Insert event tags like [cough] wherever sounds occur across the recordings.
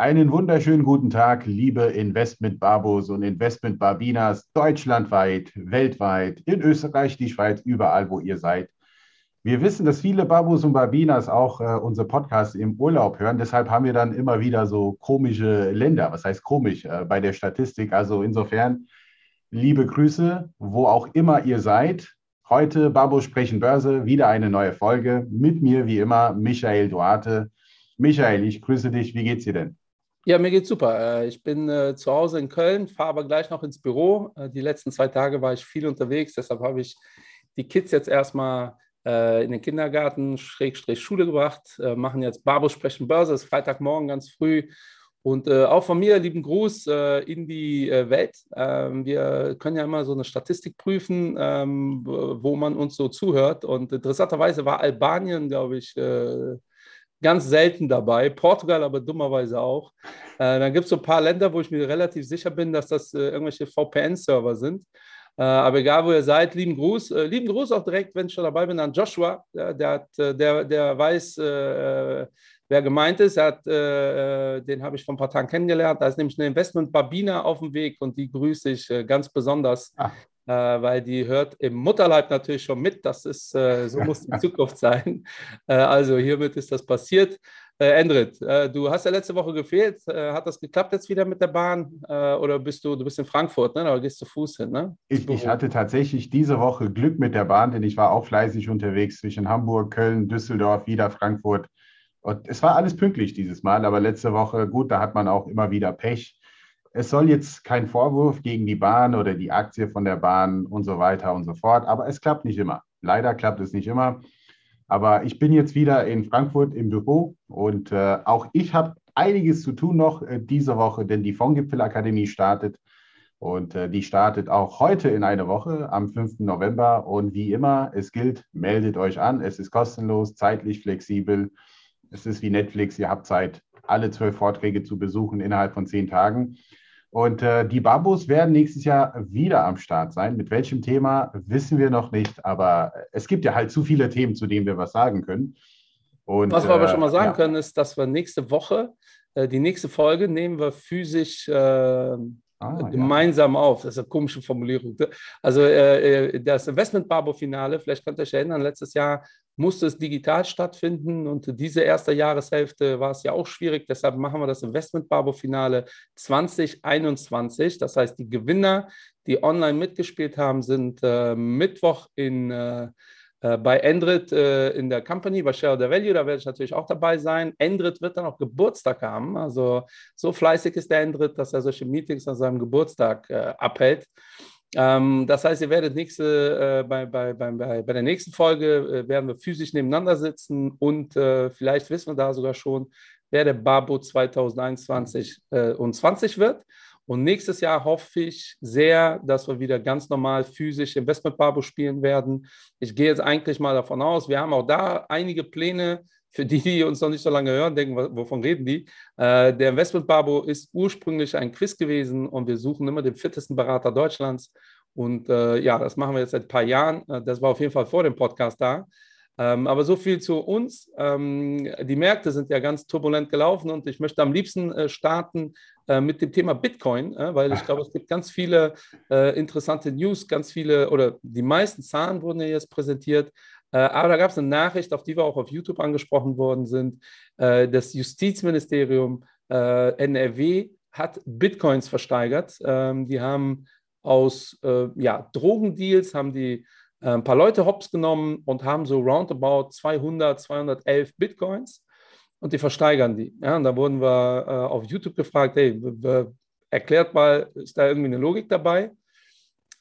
Einen wunderschönen guten Tag, liebe Investment-Babos und Investment-Babinas deutschlandweit, weltweit, in Österreich, die Schweiz, überall, wo ihr seid. Wir wissen, dass viele Babos und Babinas auch äh, unsere Podcasts im Urlaub hören. Deshalb haben wir dann immer wieder so komische Länder. Was heißt komisch äh, bei der Statistik? Also insofern, liebe Grüße, wo auch immer ihr seid. Heute Babos sprechen Börse, wieder eine neue Folge. Mit mir wie immer Michael Duarte. Michael, ich grüße dich. Wie geht's dir denn? Ja, mir geht's super. Äh, ich bin äh, zu Hause in Köln, fahre aber gleich noch ins Büro. Äh, die letzten zwei Tage war ich viel unterwegs, deshalb habe ich die Kids jetzt erstmal in den Kindergarten, Schrägstrich Schule gebracht, machen jetzt Barbos sprechen Börse, ist Freitagmorgen ganz früh. Und auch von mir lieben Gruß in die Welt. Ähm, wir können ja immer so eine Statistik prüfen, ähm, wo man uns so zuhört. Und interessanterweise war Albanien, glaube ich, ganz selten dabei. Portugal aber dummerweise auch. Äh, dann gibt es so ein paar Länder, wo ich mir relativ sicher bin, dass das äh, irgendwelche VPN-Server sind. Äh, aber egal, wo ihr seid, lieben Gruß. Äh, lieben Gruß auch direkt, wenn ich schon dabei bin, an Joshua. Der, der, hat, äh, der, der weiß, äh, wer gemeint ist. Hat, den habe ich vor ein paar Tagen kennengelernt. Da ist nämlich eine Investment Babina auf dem Weg und die grüße ich ganz besonders. Äh, weil die hört im Mutterleib natürlich schon mit. Das ist, äh, so muss die Zukunft sein. Äh, also hiermit ist das passiert. Äh, Endrit, äh, du hast ja letzte Woche gefehlt. Äh, hat das geklappt jetzt wieder mit der Bahn? oder bist du, du bist in Frankfurt, ne? oder gehst zu Fuß hin? Ne? Ich, ich, hatte tatsächlich diese Woche Glück mit der Bahn, denn ich war auch fleißig unterwegs zwischen Hamburg, Köln, Düsseldorf, wieder Frankfurt. Und es war alles pünktlich dieses Mal, aber letzte Woche, gut, da hat man auch immer wieder Pech es soll jetzt kein Vorwurf gegen die Bahn oder die Aktie von der Bahn und so weiter und so fort, aber es klappt nicht immer. Leider klappt es nicht immer. Aber ich bin jetzt wieder in Frankfurt im Büro und äh, auch ich habe einiges zu tun noch äh, diese Woche, denn die Fondgipfelakademie startet und äh, die startet auch heute in einer Woche am 5. November. Und wie immer, es gilt, meldet euch an. Es ist kostenlos, zeitlich flexibel. Es ist wie Netflix, ihr habt Zeit, alle zwölf Vorträge zu besuchen innerhalb von zehn Tagen. Und äh, die Babos werden nächstes Jahr wieder am Start sein. Mit welchem Thema wissen wir noch nicht, aber es gibt ja halt zu viele Themen, zu denen wir was sagen können. Und, was wir äh, aber schon mal sagen ja. können, ist, dass wir nächste Woche, äh, die nächste Folge nehmen wir physisch äh, ah, gemeinsam ja. auf. Das ist eine komische Formulierung. Also äh, äh, das Investment-Babo-Finale, vielleicht könnt ihr euch erinnern, letztes Jahr musste es digital stattfinden und diese erste Jahreshälfte war es ja auch schwierig. Deshalb machen wir das Investment Barbo Finale 2021. Das heißt, die Gewinner, die online mitgespielt haben, sind äh, Mittwoch in, äh, äh, bei Endrit äh, in der Company, bei Share the Value. Da werde ich natürlich auch dabei sein. Endrit wird dann auch Geburtstag haben. Also so fleißig ist der Endrit, dass er solche Meetings an seinem Geburtstag äh, abhält. Ähm, das heißt, ihr werdet nächste, äh, bei, bei, bei, bei der nächsten Folge äh, werden wir physisch nebeneinander sitzen und äh, vielleicht wissen wir da sogar schon, wer der Babo 2021 äh, und 20 wird. Und nächstes Jahr hoffe ich sehr, dass wir wieder ganz normal physisch Investment Babo spielen werden. Ich gehe jetzt eigentlich mal davon aus, wir haben auch da einige Pläne für die, die uns noch nicht so lange hören, denken, wovon reden die? Äh, der Investment Babo ist ursprünglich ein Quiz gewesen und wir suchen immer den fittesten Berater Deutschlands. Und äh, ja, das machen wir jetzt seit ein paar Jahren. Äh, das war auf jeden Fall vor dem Podcast da. Ähm, aber so viel zu uns. Ähm, die Märkte sind ja ganz turbulent gelaufen und ich möchte am liebsten äh, starten äh, mit dem Thema Bitcoin, äh, weil ich glaube, es gibt ganz viele äh, interessante News, ganz viele oder die meisten Zahlen wurden ja jetzt präsentiert. Äh, aber da gab es eine Nachricht, auf die wir auch auf YouTube angesprochen worden sind. Äh, das Justizministerium äh, NRW hat Bitcoins versteigert. Ähm, die haben aus ja, Drogendeals haben die ein paar Leute hops genommen und haben so roundabout 200, 211 Bitcoins und die versteigern die. Ja, und da wurden wir auf YouTube gefragt, hey, erklärt mal, ist da irgendwie eine Logik dabei?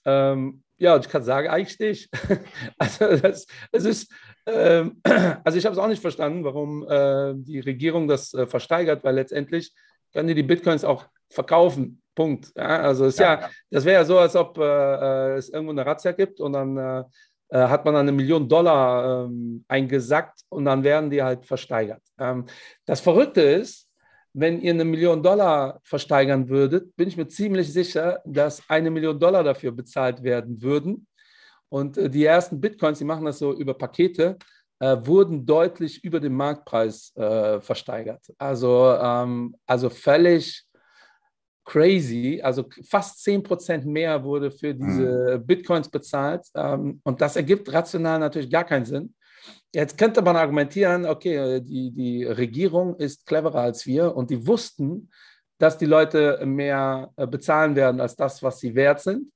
Ähm, ja, ich kann sagen, eigentlich nicht. [laughs] also, das, es ist, ähm, [clears throat] also ich habe es auch nicht verstanden, warum äh, die Regierung das äh, versteigert, weil letztendlich können die die Bitcoins auch verkaufen. Punkt. Ja, also ist ja, ja das wäre ja so, als ob äh, äh, es irgendwo eine Razzia gibt und dann äh, äh, hat man eine Million Dollar ähm, eingesackt und dann werden die halt versteigert. Ähm, das Verrückte ist, wenn ihr eine Million Dollar versteigern würdet, bin ich mir ziemlich sicher, dass eine Million Dollar dafür bezahlt werden würden. Und äh, die ersten Bitcoins, die machen das so über Pakete. äh, wurden deutlich über dem Marktpreis äh, versteigert. Also, ähm, also völlig crazy. Also fast 10% mehr wurde für diese mhm. Bitcoins bezahlt. Ähm, und das ergibt rational natürlich gar keinen Sinn. Jetzt könnte man argumentieren, okay, die, die Regierung ist cleverer als wir und die wussten, dass die Leute mehr äh, bezahlen werden als das, was sie wert sind.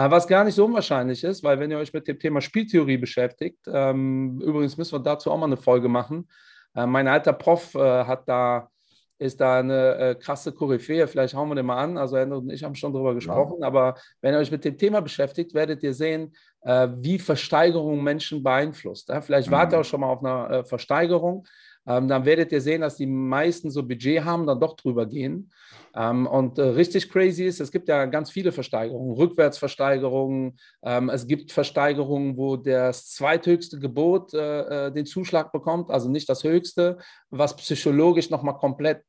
Was gar nicht so unwahrscheinlich ist, weil wenn ihr euch mit dem Thema Spieltheorie beschäftigt, ähm, übrigens müssen wir dazu auch mal eine Folge machen. Äh, mein alter Prof äh, hat da, ist da eine äh, krasse Koryphäe, vielleicht hauen wir den mal an. Also Hendrik und ich haben schon darüber gesprochen, ja. aber wenn ihr euch mit dem Thema beschäftigt, werdet ihr sehen, äh, wie Versteigerung Menschen beeinflusst. Ja? Vielleicht mhm. wart ihr auch schon mal auf einer äh, Versteigerung ähm, dann werdet ihr sehen, dass die meisten so Budget haben, dann doch drüber gehen. Ähm, und äh, richtig crazy ist, es gibt ja ganz viele Versteigerungen, Rückwärtsversteigerungen. Ähm, es gibt Versteigerungen, wo das zweithöchste Gebot äh, äh, den Zuschlag bekommt, also nicht das höchste, was psychologisch nochmal komplett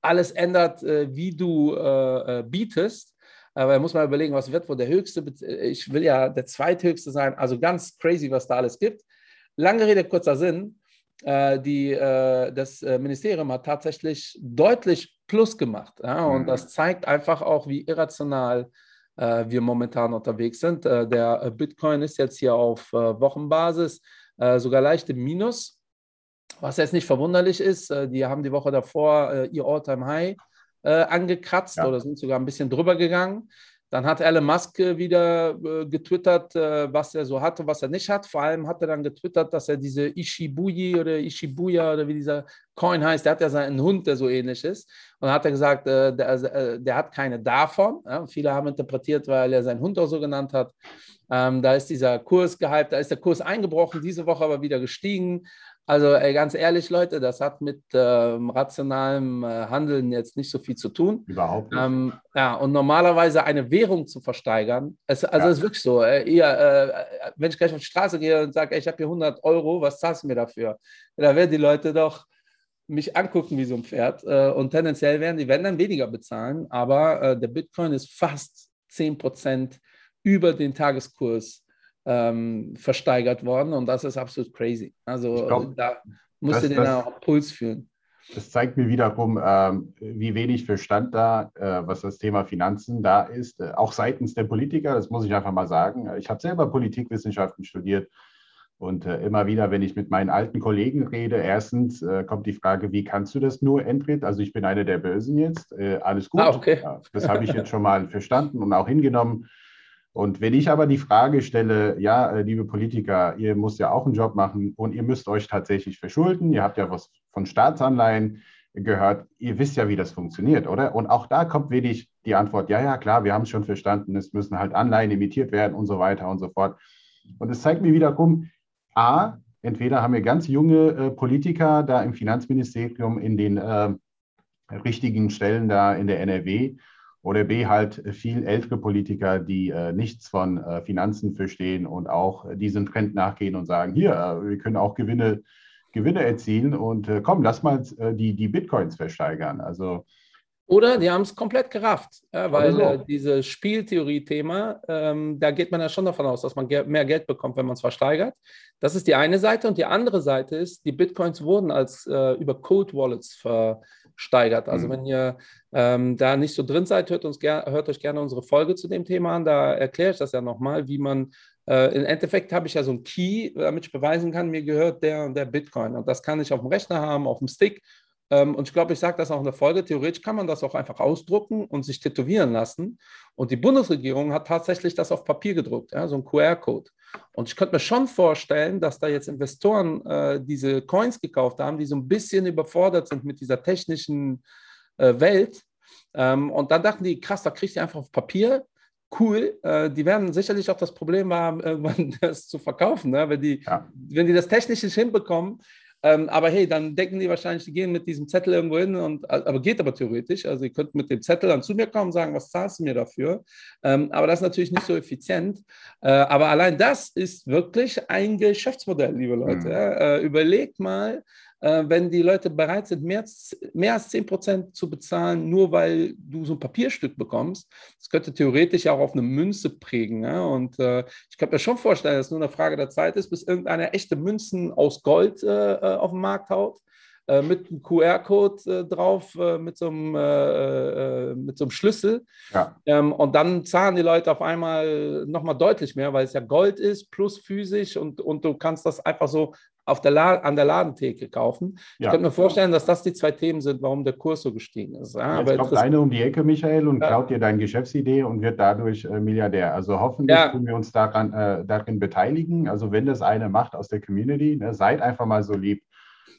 alles ändert, äh, wie du äh, äh, bietest. Aber da muss man überlegen, was wird wohl der höchste. Ich will ja der zweithöchste sein. Also ganz crazy, was da alles gibt. Lange Rede, kurzer Sinn. Äh, die, äh, das äh, Ministerium hat tatsächlich deutlich Plus gemacht. Ja? Und mhm. das zeigt einfach auch, wie irrational wir momentan unterwegs sind. der Bitcoin ist jetzt hier auf Wochenbasis sogar leicht im Minus, was jetzt nicht verwunderlich ist. die haben die Woche davor ihr All-Time-High angekratzt ja. oder sind sogar ein bisschen drüber gegangen. Dann hat Elon Musk äh, wieder äh, getwittert, äh, was er so hat und was er nicht hat. Vor allem hat er dann getwittert, dass er diese Ishibuyi oder Ishibuya oder wie dieser Coin heißt, der hat ja seinen Hund, der so ähnlich ist. Und dann hat er gesagt, der, der hat keine davon. viele haben interpretiert, weil er seinen Hund auch so genannt hat. Ähm, da ist dieser Kurs gehypt, da ist der Kurs eingebrochen, diese Woche aber wieder gestiegen. Also ey, ganz ehrlich, Leute, das hat mit ähm, rationalem äh, Handeln jetzt nicht so viel zu tun. Überhaupt nicht. Ähm, ja, und normalerweise eine Währung zu versteigern, es, also ja. ist wirklich so. Äh, ihr, äh, wenn ich gleich auf die Straße gehe und sage, ich habe hier 100 Euro, was zahlst du mir dafür? Da werden die Leute doch mich angucken wie so ein Pferd. Äh, und tendenziell werden die werden dann weniger bezahlen, aber äh, der Bitcoin ist fast 10 Prozent über den Tageskurs ähm, versteigert worden und das ist absolut crazy. Also glaub, da musst du den auch Puls fühlen. Das zeigt mir wiederum, ähm, wie wenig Verstand da, äh, was das Thema Finanzen da ist, äh, auch seitens der Politiker, das muss ich einfach mal sagen. Ich habe selber Politikwissenschaften studiert und äh, immer wieder, wenn ich mit meinen alten Kollegen rede, erstens äh, kommt die Frage, wie kannst du das nur, Entrit? Also ich bin einer der Bösen jetzt, äh, alles gut. Ah, okay. ja, das habe ich jetzt schon mal verstanden und auch hingenommen. Und wenn ich aber die Frage stelle, ja, äh, liebe Politiker, ihr müsst ja auch einen Job machen und ihr müsst euch tatsächlich verschulden, ihr habt ja was von Staatsanleihen gehört, ihr wisst ja, wie das funktioniert, oder? Und auch da kommt wenig die Antwort, ja, ja, klar, wir haben es schon verstanden, es müssen halt Anleihen emittiert werden und so weiter und so fort. Und es zeigt mir wiederum, a, entweder haben wir ganz junge äh, Politiker da im Finanzministerium in den äh, richtigen Stellen da in der NRW oder B halt viel ältere Politiker, die äh, nichts von äh, Finanzen verstehen und auch diesen Trend nachgehen und sagen, hier, äh, wir können auch Gewinne, Gewinne erzielen und äh, komm, lass mal äh, die, die Bitcoins versteigern. Also oder die haben es komplett gerafft, ja, weil so. äh, dieses Spieltheorie-Thema, ähm, da geht man ja schon davon aus, dass man ge mehr Geld bekommt, wenn man es versteigert. Das ist die eine Seite. Und die andere Seite ist, die Bitcoins wurden als äh, über Code Wallets versteigert. Also mhm. wenn ihr ähm, da nicht so drin seid, hört, uns hört euch gerne unsere Folge zu dem Thema an. Da erkläre ich das ja nochmal, wie man äh, im Endeffekt habe ich ja so ein Key, damit ich beweisen kann, mir gehört der und der Bitcoin. Und das kann ich auf dem Rechner haben, auf dem Stick und ich glaube, ich sage das auch in der Folge, theoretisch kann man das auch einfach ausdrucken und sich tätowieren lassen. Und die Bundesregierung hat tatsächlich das auf Papier gedruckt, ja, so ein QR-Code. Und ich könnte mir schon vorstellen, dass da jetzt Investoren äh, diese Coins gekauft haben, die so ein bisschen überfordert sind mit dieser technischen äh, Welt. Ähm, und dann dachten die, krass, da kriegst du einfach auf Papier. Cool, äh, die werden sicherlich auch das Problem haben, [laughs] irgendwann das zu verkaufen. Ne? Wenn, die, ja. wenn die das technisch nicht hinbekommen, ähm, aber hey, dann denken die wahrscheinlich, die gehen mit diesem Zettel irgendwo hin, und, aber geht aber theoretisch. Also ihr könnt mit dem Zettel dann zu mir kommen und sagen, was zahlst du mir dafür? Ähm, aber das ist natürlich nicht so effizient. Äh, aber allein das ist wirklich ein Geschäftsmodell, liebe Leute. Mhm. Äh, überlegt mal, wenn die Leute bereit sind, mehr, mehr als 10 Prozent zu bezahlen, nur weil du so ein Papierstück bekommst. Das könnte theoretisch auch auf eine Münze prägen. Ja? Und äh, ich kann mir schon vorstellen, dass es nur eine Frage der Zeit ist, bis irgendeine echte Münzen aus Gold äh, äh auf den Markt haut äh, mit einem QR-Code äh, drauf, äh, mit, so einem, äh, äh, mit so einem Schlüssel. Ja. Ähm, und dann zahlen die Leute auf einmal nochmal deutlich mehr, weil es ja Gold ist plus physisch und, und du kannst das einfach so auf der an der Ladentheke kaufen. Ja. Ich könnte mir vorstellen, dass das die zwei Themen sind, warum der Kurs so gestiegen ist. Ja, Jetzt kommt einer um die Ecke, Michael, und ja. klaut dir deine Geschäftsidee und wird dadurch äh, Milliardär. Also hoffentlich tun wir uns daran, äh, darin beteiligen. Also wenn das eine macht aus der Community, ne, seid einfach mal so lieb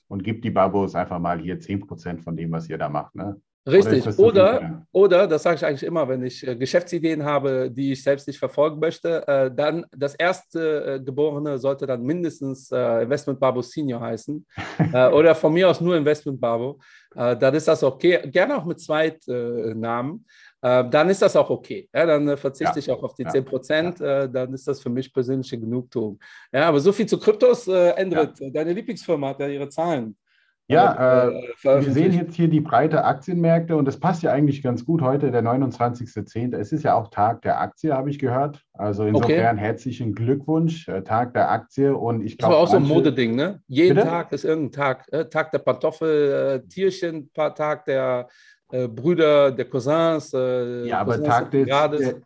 und gibt die Babos einfach mal hier 10% von dem, was ihr da macht. Ne? Richtig. Oder, oder, oder, das sage ich eigentlich immer, wenn ich äh, Geschäftsideen habe, die ich selbst nicht verfolgen möchte, äh, dann das erste äh, Geborene sollte dann mindestens äh, Investment Babo Senior heißen. [laughs] Äh, oder von mir aus nur Investment Babo. Äh, dann ist das okay. Gerne auch mit Zweitnamen. Äh, dann ist das auch okay. Ja, dann äh, verzichte ja. ich auch auf die ja. 10 Prozent. Ja. Äh, dann ist das für mich persönliche Genugtuung. Ja, aber so viel zu Kryptos. Endrit, deine Lieblingsfirma hat ja ihre Zahlen. Ja, äh, wir sehen jetzt hier die breite Aktienmärkte und das passt ja eigentlich ganz gut heute, der 29.10. Es ist ja auch Tag der Aktie, habe ich gehört. Also insofern okay. herzlichen Glückwunsch, Tag der Aktie. Und ich glaube. Das war auch manche... so ein Modeding, ne? Jeden Bitte? Tag ist irgendein Tag. Tag der Pantoffel, Tierchen, Tag der äh, Brüder, der Cousins. Äh, ja, aber Tag, des, der,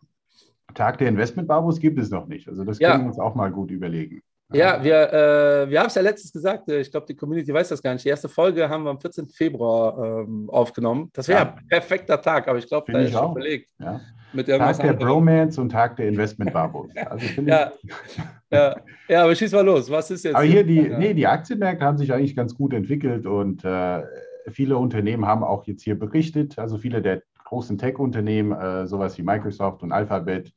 Tag der Investmentbabos gibt es noch nicht. Also das können wir uns auch mal gut überlegen. Ja, wir, äh, wir haben es ja letztens gesagt, äh, ich glaube, die Community weiß das gar nicht. Die erste Folge haben wir am 14. Februar ähm, aufgenommen. Das wäre ja. ein perfekter Tag, aber ich glaube, da ist schon belegt. Ja. Mit Tag der Bromance und Tag der Investment-Babos. [laughs] Also ja. [laughs] ja. ja, aber schieß mal los. Was ist jetzt? Aber hier die, nee, die Aktienmärkte haben sich eigentlich ganz gut entwickelt und äh, viele Unternehmen haben auch jetzt hier berichtet, also viele der großen Tech-Unternehmen, äh, sowas wie Microsoft und Alphabet,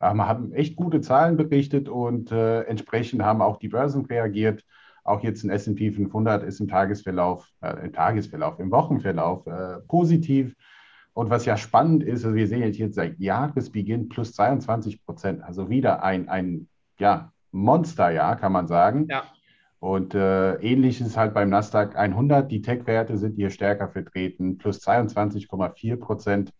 ähm, haben echt gute Zahlen berichtet und äh, entsprechend haben auch die Börsen reagiert. Auch jetzt ein S&P 500 ist im Tagesverlauf, äh, im Tagesverlauf, im Wochenverlauf äh, positiv. Und was ja spannend ist, also wir sehen jetzt, jetzt seit Jahresbeginn plus 22 Prozent, also wieder ein, ein ja, Monsterjahr, kann man sagen. Ja. Und äh, ähnlich ist halt beim Nasdaq 100. Die Tech-Werte sind hier stärker vertreten, plus 22,4 Prozent.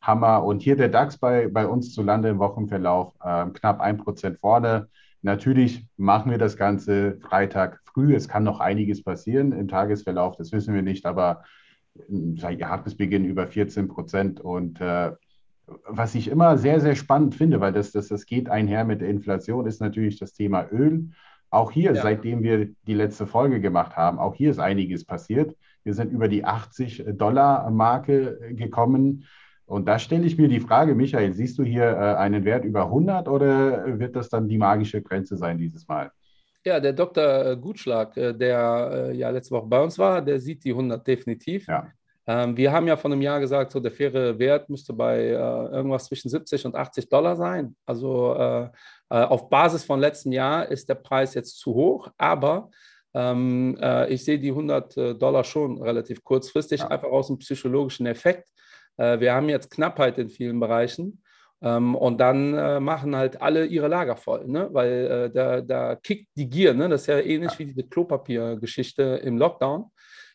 Hammer. Und hier der DAX bei, bei uns zu Lande im Wochenverlauf äh, knapp 1 Prozent vorne. Natürlich machen wir das Ganze Freitag früh. Es kann noch einiges passieren im Tagesverlauf, das wissen wir nicht, aber seit Jahresbeginn über 14 Prozent. Und äh, was ich immer sehr, sehr spannend finde, weil das, das, das geht einher mit der Inflation, ist natürlich das Thema Öl. Auch hier, ja. seitdem wir die letzte Folge gemacht haben, auch hier ist einiges passiert. Wir sind über die 80-Dollar-Marke gekommen. Und da stelle ich mir die Frage, Michael, siehst du hier äh, einen Wert über 100 oder wird das dann die magische Grenze sein dieses Mal? Ja, der Dr. Gutschlag, äh, der äh, ja letzte Woche bei uns war, der sieht die 100 definitiv. Ja. Ähm, wir haben ja vor einem Jahr gesagt, so der faire Wert müsste bei äh, irgendwas zwischen 70 und 80 Dollar sein. Also äh, äh, auf Basis von letztem Jahr ist der Preis jetzt zu hoch, aber ähm, äh, ich sehe die 100 äh, Dollar schon relativ kurzfristig, ja. einfach aus dem psychologischen Effekt. Äh, wir haben jetzt Knappheit in vielen Bereichen. Ähm, und dann machen halt alle ihre Lager voll, ne? weil da, da kickt die Gier. Ne? Das ist ja ähnlich ja. wie diese Klopapiergeschichte im Lockdown.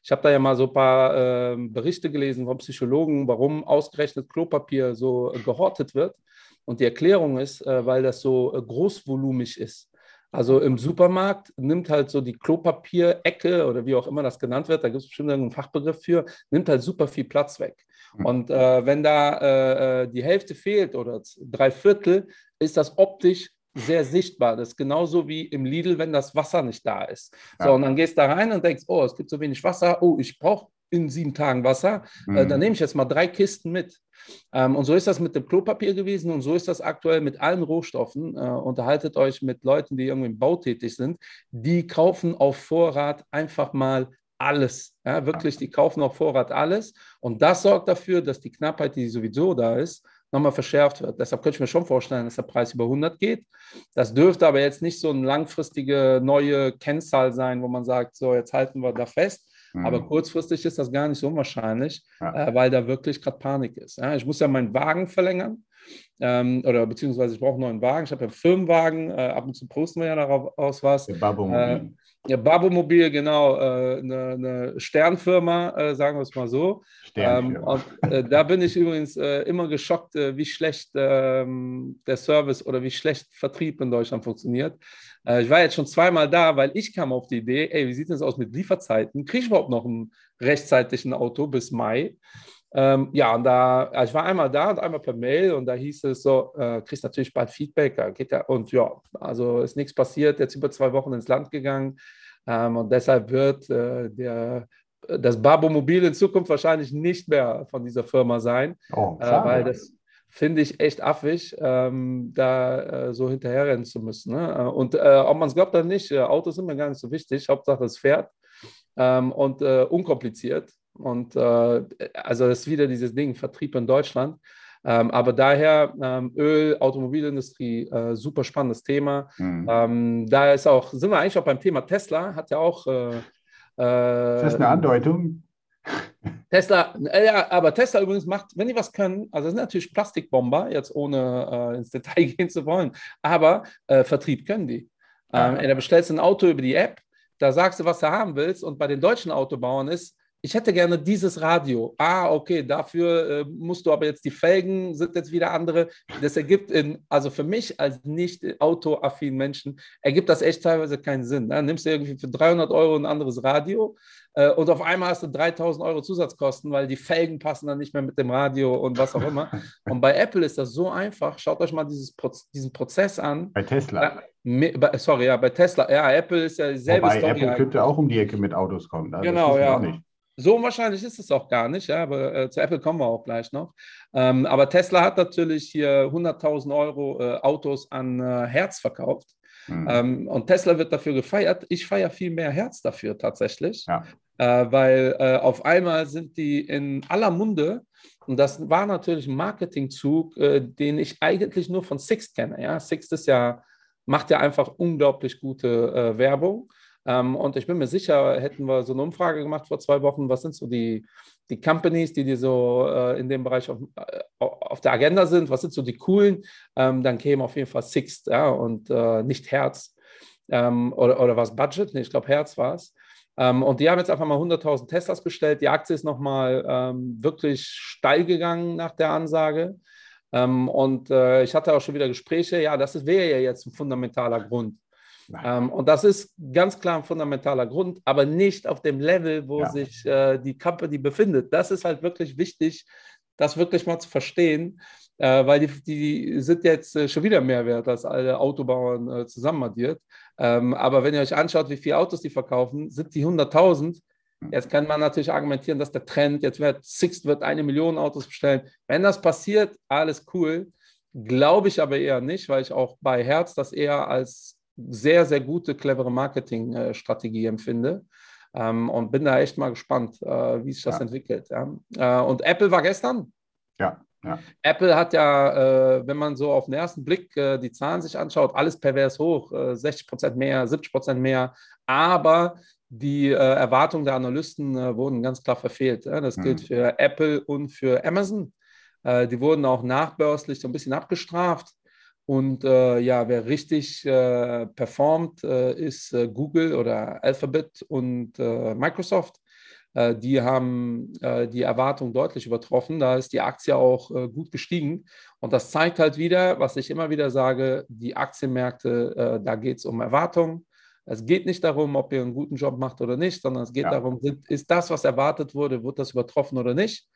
Ich habe da ja mal so ein paar äh, Berichte gelesen von Psychologen, warum ausgerechnet Klopapier so äh, gehortet wird. Und die Erklärung ist, äh, weil das so äh, großvolumig ist. Also im Supermarkt nimmt halt so die Klopapierecke oder wie auch immer das genannt wird, da gibt es bestimmt einen Fachbegriff für, nimmt halt super viel Platz weg. Hm. Und äh, wenn da äh, äh, die Hälfte fehlt oder drei Viertel, ist das optisch sehr sichtbar. Das ist genauso wie im Lidl, wenn das Wasser nicht da ist. Ja. So, und dann gehst du da rein und denkst, oh, es gibt so wenig Wasser, oh, ich brauche in sieben Tagen Wasser, mhm. äh, dann nehme ich jetzt mal drei Kisten mit. Ähm, und so ist das mit dem Klopapier gewesen und so ist das aktuell mit allen Rohstoffen. Äh, unterhaltet euch mit Leuten, die irgendwie im Bau tätig sind. Die kaufen auf Vorrat einfach mal alles. Ja, wirklich, die kaufen auf Vorrat alles. Und das sorgt dafür, dass die Knappheit, die sowieso da ist, nochmal verschärft wird. Deshalb könnte ich mir schon vorstellen, dass der Preis über 100 geht. Das dürfte aber jetzt nicht so eine langfristige neue Kennzahl sein, wo man sagt, so jetzt halten wir da fest. Mhm. Aber kurzfristig ist das gar nicht so unwahrscheinlich, ja. äh, weil da wirklich gerade Panik ist. Ja, ich muss ja meinen Wagen verlängern ähm, oder beziehungsweise ich brauche einen neuen Wagen. Ich habe ja einen Firmenwagen, äh, ab und zu posten wir ja daraus was. Der Äh, Ja, Babomobil, genau, äh, eine, eine, Sternfirma, äh, sagen wir es mal so. Ähm, und äh, da bin ich übrigens äh, immer geschockt, wie schlecht ähm, der Service oder wie schlecht Vertrieb in Deutschland funktioniert. Ich war jetzt schon zweimal da, weil ich kam auf die Idee, ey, wie sieht das aus mit Lieferzeiten? Kriege ich überhaupt noch ein rechtzeitigen Auto bis Mai? Ähm, ja, und da, ich war einmal da und einmal per Mail und da hieß es so, äh, kriegst natürlich bald Feedback, geht ja, und ja, also ist nichts passiert, jetzt über zwei Wochen ins Land gegangen ähm, und deshalb wird äh, der, das Babomobil in Zukunft wahrscheinlich nicht mehr von dieser Firma sein, oh, äh, weil das finde ich echt affig, ähm, da äh, so hinterherrennen zu müssen. Ne? Und äh, ob man es glaubt oder nicht, äh, Autos sind mir gar nicht so wichtig, Hauptsache es fährt ähm, und unkompliziert. Und äh, also das ist wieder dieses Ding, Vertrieb in Deutschland. Ähm, aber daher ähm, Öl, Automobilindustrie, äh, super spannendes Thema. Mhm. Ähm, da ist auch, sind wir eigentlich auch beim Thema Tesla, hat ja auch. Äh, ist das eine Andeutung? Tesla, äh, ja, aber Tesla übrigens macht, wenn die was können, also sind natürlich Plastikbomber, jetzt ohne äh, ins Detail [laughs] gehen zu wollen, aber äh, Vertrieb können die. Ähm, ja. Da bestellst du ein Auto über die App, da sagst du, was du haben willst, und bei den deutschen Autobauern ist, ich hätte gerne dieses Radio. Ah, okay, dafür äh, musst du aber jetzt die Felgen sind jetzt wieder andere. Das ergibt, in, also für mich als nicht autoaffinen Menschen, ergibt das echt teilweise keinen Sinn. Ne? Nimmst du irgendwie für 300 Euro ein anderes Radio äh, und auf einmal hast du 3000 Euro Zusatzkosten, weil die Felgen passen dann nicht mehr mit dem Radio und was auch immer. [laughs] Und bei Apple ist das so einfach. Schaut euch mal dieses, diesen Prozess an. Bei Tesla. Äh, sorry, ja, bei Tesla. Ja, Apple ist ja selbe Wobei, Story. Apple könnte auch um die Ecke mit Autos kommen. Ne? Genau, ja. So unwahrscheinlich ist es auch gar nicht, ja, aber äh, zu Apple kommen wir auch gleich noch. Ähm, aber Tesla hat natürlich hier 100.000 Euro äh, Autos an äh, Herz verkauft. Mhm. Ähm, und Tesla wird dafür gefeiert. Ich feiere viel mehr Herz dafür tatsächlich, ja. Äh, weil äh, auf einmal sind die in aller Munde. Und das war natürlich ein Marketingzug, äh, den ich eigentlich nur von Sixt kenne. Ja? Sixt ist ja, macht ja einfach unglaublich gute Werbung. Ähm, und ich bin mir sicher, hätten wir so eine Umfrage gemacht vor zwei Wochen, was sind so die, die Companies, die, die so äh, in dem Bereich auf, äh, auf der Agenda sind, was sind so die coolen, ähm, dann käme auf jeden Fall Sixt ja, und äh, nicht Herz ähm, oder, oder was Budget, nee, ich glaube Herz war es. Ähm, und die haben jetzt einfach mal 100.000 Teslas bestellt. Die Aktie ist nochmal ähm, wirklich steil gegangen nach der Ansage. Ähm, und äh, ich hatte auch schon wieder Gespräche, ja, das wäre ja jetzt ein fundamentaler Grund. Ähm, und das ist ganz klar ein fundamentaler Grund, aber nicht auf dem Level, wo ja. sich äh, die Company befindet. Das ist halt wirklich wichtig, das wirklich mal zu verstehen, äh, weil die, die sind jetzt äh, schon wieder mehr wert als alle Autobauern äh, zusammen addiert. Ähm, aber wenn ihr euch anschaut, wie viele Autos die verkaufen, sind die 100.000. Hm. Jetzt kann man natürlich argumentieren, dass der Trend, jetzt wird Sixt wird eine Million Autos bestellen. Wenn das passiert, alles cool. Glaube ich aber eher nicht, weil ich auch bei Herz das eher als sehr, sehr gute, clevere Marketingstrategie empfinde. Ähm, und bin da echt mal gespannt, äh, wie sich das ja. entwickelt. Ja. Äh, und Apple war gestern. Ja. Ja. Apple hat ja, äh, wenn man so auf den ersten Blick äh, die Zahlen sich anschaut, alles pervers hoch, äh, 60 Prozent mehr, 70 Prozent mehr, aber die äh, Erwartungen der Analysten äh, wurden ganz klar verfehlt. Das gilt mhm. für Apple und für Amazon. Äh, die wurden auch nachbörslich so ein bisschen abgestraft. Und äh, ja, wer richtig äh, performt, äh, ist äh, Google oder Alphabet und äh, Microsoft. Äh, die haben die Erwartung deutlich übertroffen. Da ist die Aktie auch gut gestiegen. Und das zeigt halt wieder, was ich immer wieder sage, die Aktienmärkte, da geht es um Erwartungen. Es geht nicht darum, ob ihr einen guten Job macht oder nicht, sondern es geht ja. darum, ist das, was erwartet wurde, wird das übertroffen oder nicht.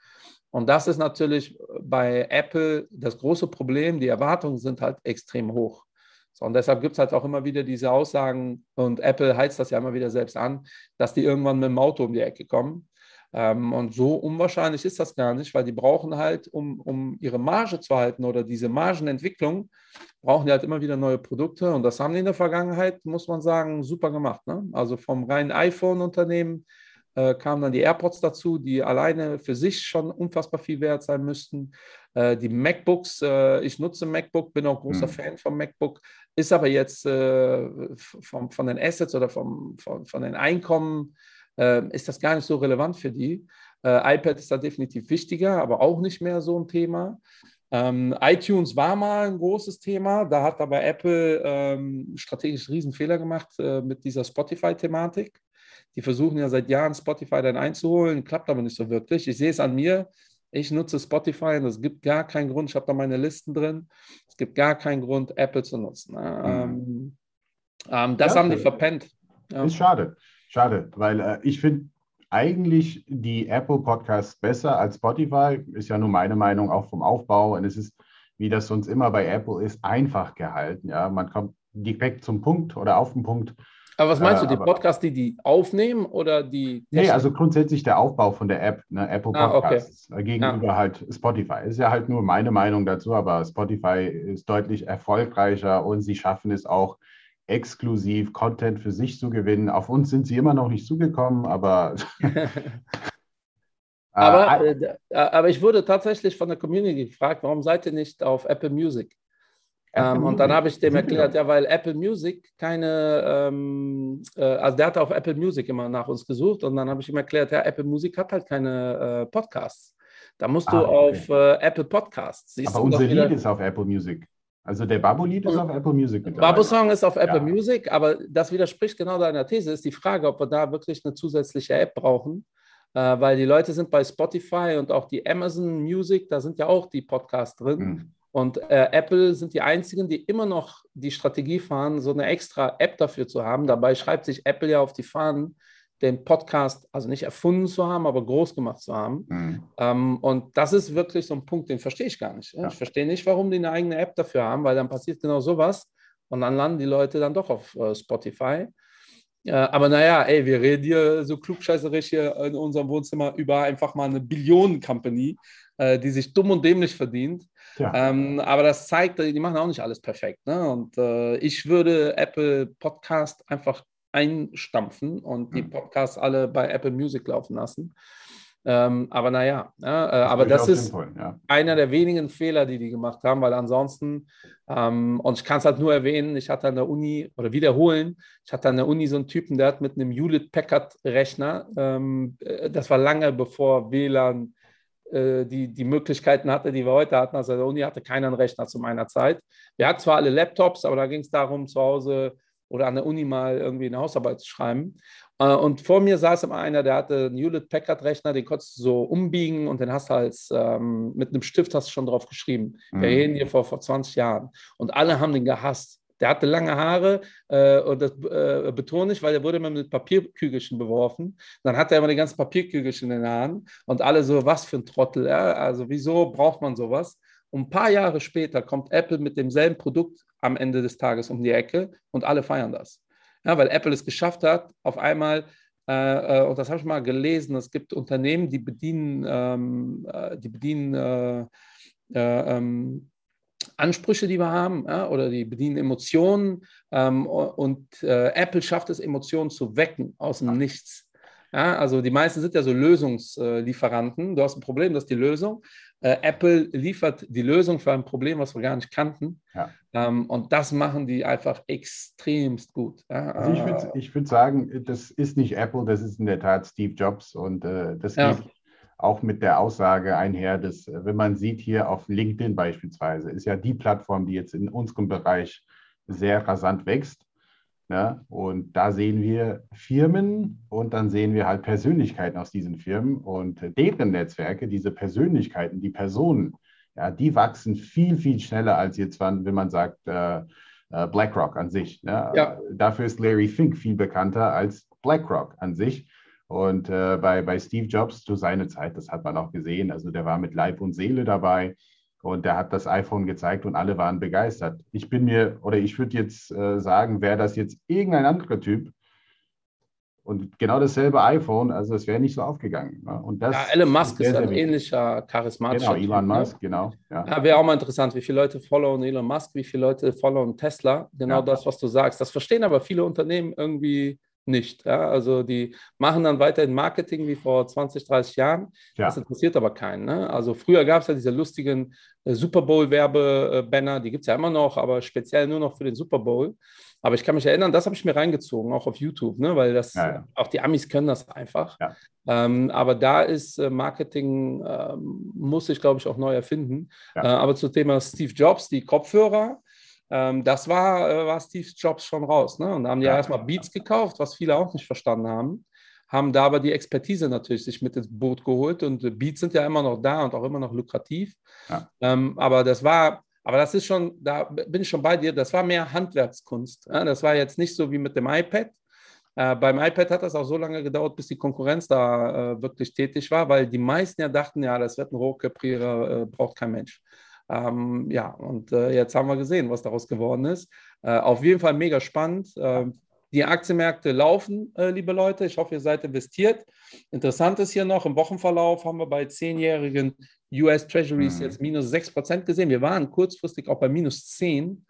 Und das ist natürlich bei Apple das große Problem. Die Erwartungen sind halt extrem hoch. So, und deshalb gibt es halt auch immer wieder diese Aussagen, und Apple heizt das ja immer wieder selbst an, dass die irgendwann mit dem Auto um die Ecke kommen. Ähm, und so unwahrscheinlich ist das gar nicht, weil die brauchen halt, um, um ihre Marge zu halten oder diese Margenentwicklung, brauchen die halt immer wieder neue Produkte. Und das haben die in der Vergangenheit, muss man sagen, super gemacht. Ne? Also vom reinen iPhone-Unternehmen äh, kamen dann die AirPods dazu, die alleine für sich schon unfassbar viel wert sein müssten. Äh, die MacBooks, äh, ich nutze MacBook, bin auch großer mhm. Fan vom MacBook, ist aber jetzt äh, vom, von den Assets oder vom, von, von den Einkommen, äh, ist das gar nicht so relevant für die. IPad ist da definitiv wichtiger, aber auch nicht mehr so ein Thema. Ähm, iTunes war mal ein großes Thema, da hat aber Apple ähm, strategisch Riesenfehler gemacht äh, mit dieser Spotify-Thematik. Die versuchen ja seit Jahren Spotify dann einzuholen, klappt aber nicht so wirklich. Ich sehe es an mir. Ich nutze Spotify und es gibt gar keinen Grund, ich habe da meine Listen drin, es gibt gar keinen Grund, Apple zu nutzen. Mhm. Ähm, das ja, haben die verpennt. Ja. Ist schade. Schade, weil äh, ich finde eigentlich die Apple Podcasts besser als Spotify. Ist ja nur meine Meinung, auch vom Aufbau. Und es ist, wie das sonst immer bei Apple ist, einfach gehalten. Ja, man kommt direkt zum Punkt oder auf den Punkt. Aber was meinst du, die äh, Podcasts, die die aufnehmen oder die? Nee, also grundsätzlich der Aufbau von der App, ne, Apple Podcasts ah, okay. gegenüber ja. halt Spotify. Ist ja halt nur meine Meinung dazu, aber Spotify ist deutlich erfolgreicher und sie schaffen es auch, exklusiv Content für sich zu gewinnen. Auf uns sind sie immer noch nicht zugekommen, aber. [laughs] [laughs] aber, äh, äh, aber ich wurde tatsächlich von der Community gefragt, warum seid ihr nicht auf Apple Music? Ähm, und dann habe ich dem erklärt, ja, weil Apple Music keine, ähm, äh, also der hat auf Apple Music immer nach uns gesucht und dann habe ich ihm erklärt, ja, Apple Music hat halt keine äh, Podcasts. Da musst du ah, okay. auf äh, Apple Podcasts. Siehst Aber unser Lied ist auf Apple Music. Also der Babu-Lied ist auf Apple Music. Babu-Song ist auf Apple ja. Music, aber das widerspricht genau deiner These. Ist die Frage, ob wir da wirklich eine zusätzliche App brauchen, äh, weil die Leute sind bei Spotify und auch die Amazon Music, da sind ja auch die Podcasts drin. Mhm. Und äh, Apple sind die einzigen, die immer noch die Strategie fahren, so eine extra App dafür zu haben. Dabei schreibt sich Apple ja auf die Fahnen, den Podcast also nicht erfunden zu haben, aber groß gemacht zu haben. Mhm. Ähm, und das ist wirklich so ein Punkt, den verstehe ich gar nicht. Ja. Ich verstehe nicht, warum die eine eigene App dafür haben, weil dann passiert genau sowas und dann landen die Leute dann doch auf äh, Spotify. Äh, aber naja, ey, wir reden hier so klugscheißerisch hier in unserem Wohnzimmer über einfach mal eine Billionen-Company, äh, die sich dumm und dämlich verdient. Ja. Ähm, aber das zeigt, die machen auch nicht alles perfekt. Ne? Und äh, ich würde Apple Podcast einfach einstampfen und die mhm. Podcasts alle bei Apple Music laufen lassen. Ähm, aber naja, ja, äh, aber das ist ja. einer der wenigen Fehler, die die gemacht haben, weil ansonsten, ähm, und ich kann es halt nur erwähnen, ich hatte an der Uni, oder wiederholen, ich hatte an der Uni so einen Typen, der hat mit einem Hewlett-Packard-Rechner, ähm, äh, das war lange bevor WLAN äh, die, die Möglichkeiten hatte, die wir heute hatten. Also an der Uni hatte keiner einen Rechner zu meiner Zeit. Wir hatten zwar alle Laptops, aber da ging es darum, zu Hause oder an der Uni mal irgendwie eine Hausarbeit zu schreiben. Äh, und vor mir saß immer einer, der hatte einen Hewlett-Packard-Rechner, den konntest du so umbiegen und den hast du halt ähm, mit einem Stift hast du schon drauf geschrieben. Mhm. Wir reden hier vor, vor 20 Jahren. Und alle haben den gehasst. Der hatte lange Haare äh, und das äh, betone ich, weil der wurde immer mit Papierkügelchen beworfen. Dann hat er immer die ganzen Papierkügelchen in den Haaren und alle so, was für ein Trottel. Ja? Also wieso braucht man sowas? Und ein paar Jahre später kommt Apple mit demselben Produkt am Ende des Tages um die Ecke und alle feiern das. Ja, weil Apple es geschafft hat, auf einmal, äh, äh und das habe ich mal gelesen, es gibt Unternehmen, die bedienen, ähm, äh, die bedienen äh, äh, ähm, Ansprüche, die wir haben, ja, oder die bedienen Emotionen ähm, und äh, Apple schafft es, Emotionen zu wecken aus dem Nichts. Ja, also die meisten sind ja so Lösungslieferanten. Du hast ein Problem, das ist die Lösung. Äh, Apple liefert die Lösung für ein Problem, was wir gar nicht kannten. Ja. Ähm, und das machen die einfach extremst gut. Ja, also ich würde ich würd sagen, das ist nicht Apple, das ist in der Tat Steve Jobs. Und äh, das ja. geht auch mit der Aussage einher, dass, wenn man sieht hier auf LinkedIn beispielsweise, ist ja die Plattform, die jetzt in unserem Bereich sehr rasant wächst. Ja, und da sehen wir Firmen und dann sehen wir halt Persönlichkeiten aus diesen Firmen und deren Netzwerke, diese Persönlichkeiten, die Personen, ja, die wachsen viel, viel schneller als jetzt, wenn man sagt, äh, äh, BlackRock an sich. Ne? Ja. Dafür ist Larry Fink viel bekannter als BlackRock an sich. Und äh, bei, bei Steve Jobs zu seiner Zeit, das hat man auch gesehen, also der war mit Leib und Seele dabei. Und er hat das iPhone gezeigt und alle waren begeistert. Ich bin mir, oder ich würde jetzt äh, sagen, wäre das jetzt irgendein anderer Typ und genau dasselbe iPhone, also es wäre nicht so aufgegangen. Ne? Und das ja, Elon Musk ist, ist ein ähnlicher charismatischer Genau, Elon ne? Musk, genau. Ja, ja wäre auch mal interessant, wie viele Leute followen Elon Musk, wie viele Leute followen Tesla. Genau ja. das, was du sagst. Das verstehen aber viele Unternehmen irgendwie nicht. Ja? Also die machen dann weiterhin Marketing wie vor 20, 30 Jahren. Ja. Das interessiert aber keinen. Ne? Also früher gab es ja diese lustigen äh, Super Bowl-Werbebanner, die gibt es ja immer noch, aber speziell nur noch für den Super Bowl. Aber ich kann mich erinnern, das habe ich mir reingezogen, auch auf YouTube, ne? weil das, ja, auch die Amis können das einfach. Ja. Ähm, aber da ist äh, Marketing, äh, muss ich glaube ich auch neu erfinden. Äh, aber zum Thema Steve Jobs, die Kopfhörer, ähm, das war, äh, war Steve Jobs schon raus. Ne? Und da haben die ja erstmal Beats gekauft, was viele auch nicht verstanden haben haben da aber die Expertise natürlich sich mit ins Boot geholt und Beats sind ja immer noch da und auch immer noch lukrativ. Ja. Ähm, aber das war aber das ist schon, da bin ich schon bei dir, das war mehr Handwerkskunst. Ja? Das war jetzt nicht so wie mit dem iPad. Äh, beim iPad hat das auch so lange gedauert, bis die Konkurrenz da äh, wirklich tätig war, weil die meisten ja dachten, ja, das wird ein Rohrkrepierer, äh, braucht kein Mensch. Ähm, ja, und äh, jetzt haben wir gesehen, was daraus geworden ist. Äh, auf jeden Fall mega spannend. Ähm, die Aktienmärkte laufen, äh, liebe Leute. Ich hoffe, ihr seid investiert. Interessant ist hier noch, im Wochenverlauf haben wir bei zehnjährigen US Treasuries mhm. jetzt minus 6% gesehen. Wir waren kurzfristig auch bei minus 10.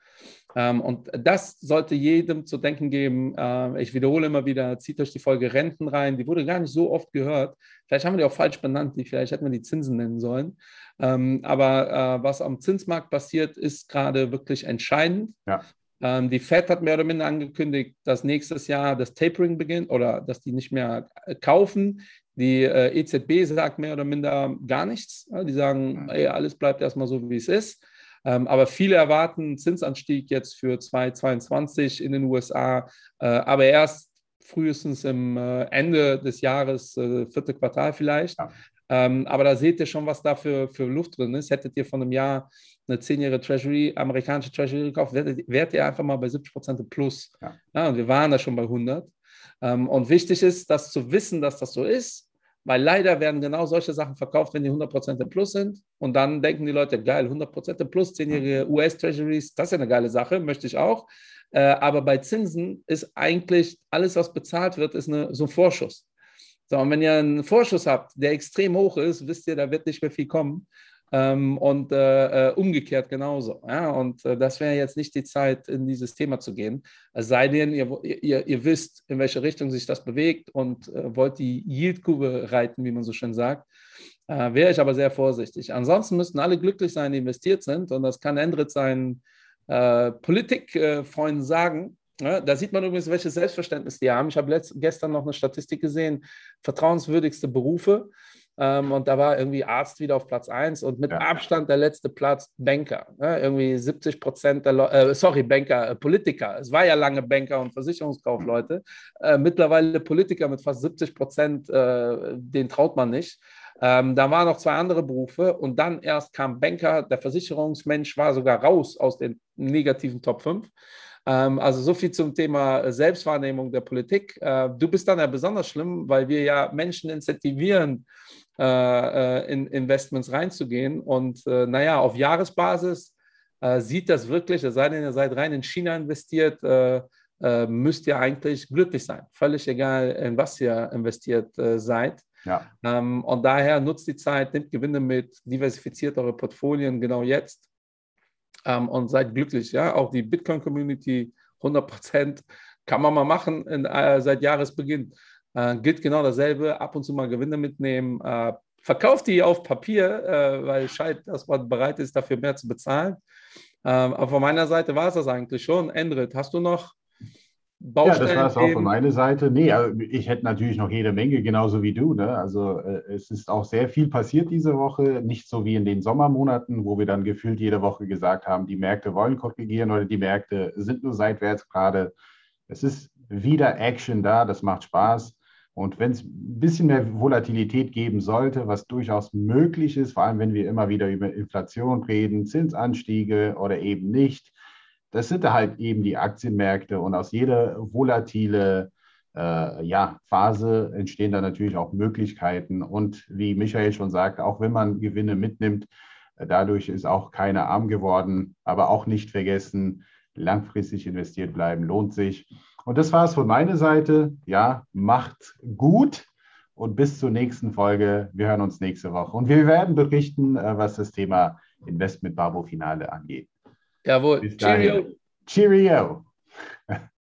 Ähm, und das sollte jedem zu denken geben. Äh, ich wiederhole immer wieder, zieht euch die Folge Renten rein. Die wurde gar nicht so oft gehört. Vielleicht haben wir die auch falsch benannt. Vielleicht hätten wir die Zinsen nennen sollen. Ähm, aber äh, was am Zinsmarkt passiert, ist gerade wirklich entscheidend. Ja. Ähm, die Fed hat mehr oder minder angekündigt, dass nächstes Jahr das Tapering beginnt oder dass die nicht mehr äh, kaufen. Die äh, EZB sagt mehr oder minder gar nichts. Die sagen, ey, alles bleibt erstmal so, wie es ist. Ähm, aber viele erwarten einen Zinsanstieg jetzt für 2022 in den USA, äh, aber erst frühestens im äh, Ende des Jahres, äh, vierte Quartal vielleicht. Ja. Ähm, aber da seht ihr schon, was da für, für Luft drin ist. Hättet ihr von einem Jahr eine zehnjährige Treasury, amerikanische Treasury gekauft, wärt, wärt ihr einfach mal bei 70 Prozent plus. Ja. ja. und wir waren da schon bei 100. Ähm, und wichtig ist, das zu wissen, dass das so ist weil leider werden genau solche Sachen verkauft, wenn die 100% im Plus sind. Und dann denken die Leute, geil, 100% im Plus, 10-jährige US-Treasuries, das ist ja eine geile Sache, möchte ich auch. Äh, aber bei Zinsen ist eigentlich alles, was bezahlt wird, ist eine, so ein Vorschuss. So, und wenn ihr einen Vorschuss habt, der extrem hoch ist, wisst ihr, da wird nicht mehr viel kommen. Ähm, und äh, äh, umgekehrt genauso. Ja? Und äh, das wäre jetzt nicht die Zeit, in dieses Thema zu gehen. Es sei denn, ihr, ihr, ihr wisst, in welche Richtung sich das bewegt und äh, wollt die Yieldkurve reiten, wie man so schön sagt. Äh, wäre ich aber sehr vorsichtig. Ansonsten müssten alle glücklich sein, die investiert sind. Und das kann Endrit seinen äh, Politikfreunden sagen. Ja, da sieht man übrigens, welches Selbstverständnis die haben. Ich habe gestern noch eine Statistik gesehen, vertrauenswürdigste Berufe. Ähm, und da war irgendwie Arzt wieder auf Platz 1 und mit ja. Abstand der letzte Platz Banker. Ne? Irgendwie 70 Prozent der Leute, äh, sorry, Banker, äh, Politiker. Es war ja lange Banker und Versicherungskaufleute. Äh, mittlerweile Politiker mit fast 70 Prozent, äh, den traut man nicht. Ähm, da waren noch zwei andere Berufe und dann erst kam Banker, der Versicherungsmensch war sogar raus aus den negativen Top 5. Ähm, also so viel zum Thema Selbstwahrnehmung der Politik. Äh, du bist dann ja besonders schlimm, weil wir ja Menschen incentivieren, in Investments reinzugehen. Und äh, naja, auf Jahresbasis sieht das wirklich, es sei denn, ihr seid rein in China investiert, müsst ihr eigentlich glücklich sein. Völlig egal, in was ihr investiert seid. Ja. Ähm, und daher nutzt die Zeit, nimmt Gewinne mit, diversifiziert eure Portfolien genau jetzt ähm, und seid glücklich. Ja, auch die Bitcoin-Community 100 Prozent kann man mal machen in, äh, seit Jahresbeginn. Äh, gilt genau dasselbe, ab und zu mal Gewinne mitnehmen. Äh, verkauft die auf Papier, äh, weil scheint, dass man bereit ist, dafür mehr zu bezahlen. Ähm, aber von meiner Seite war es das eigentlich schon. Endrit, hast du noch Baustellen? Ja, das war es auch von meiner Seite. Nee, also ich hätte natürlich noch jede Menge, genauso wie du. Ne? Also äh, es ist auch sehr viel passiert diese Woche. Nicht so wie in den Sommermonaten, wo wir dann gefühlt jede Woche gesagt haben, die Märkte wollen korrigieren oder die Märkte sind nur seitwärts gerade. Es ist wieder Action da, das macht Spaß. Und wenn es ein bisschen mehr Volatilität geben sollte, was durchaus möglich ist, vor allem wenn wir immer wieder über Inflation reden, Zinsanstiege oder eben nicht, das sind halt eben die Aktienmärkte und aus jeder volatile äh, ja, Phase entstehen da natürlich auch Möglichkeiten. Und wie Michael schon sagt, auch wenn man Gewinne mitnimmt, äh, dadurch ist auch keiner arm geworden, aber auch nicht vergessen, langfristig investiert bleiben lohnt sich. Und das war es von meiner Seite. Ja, macht gut und bis zur nächsten Folge. Wir hören uns nächste Woche und wir werden berichten, äh, was das Thema Investment Babo Finale angeht. Jawohl. Cheerio. Cheerio. [laughs]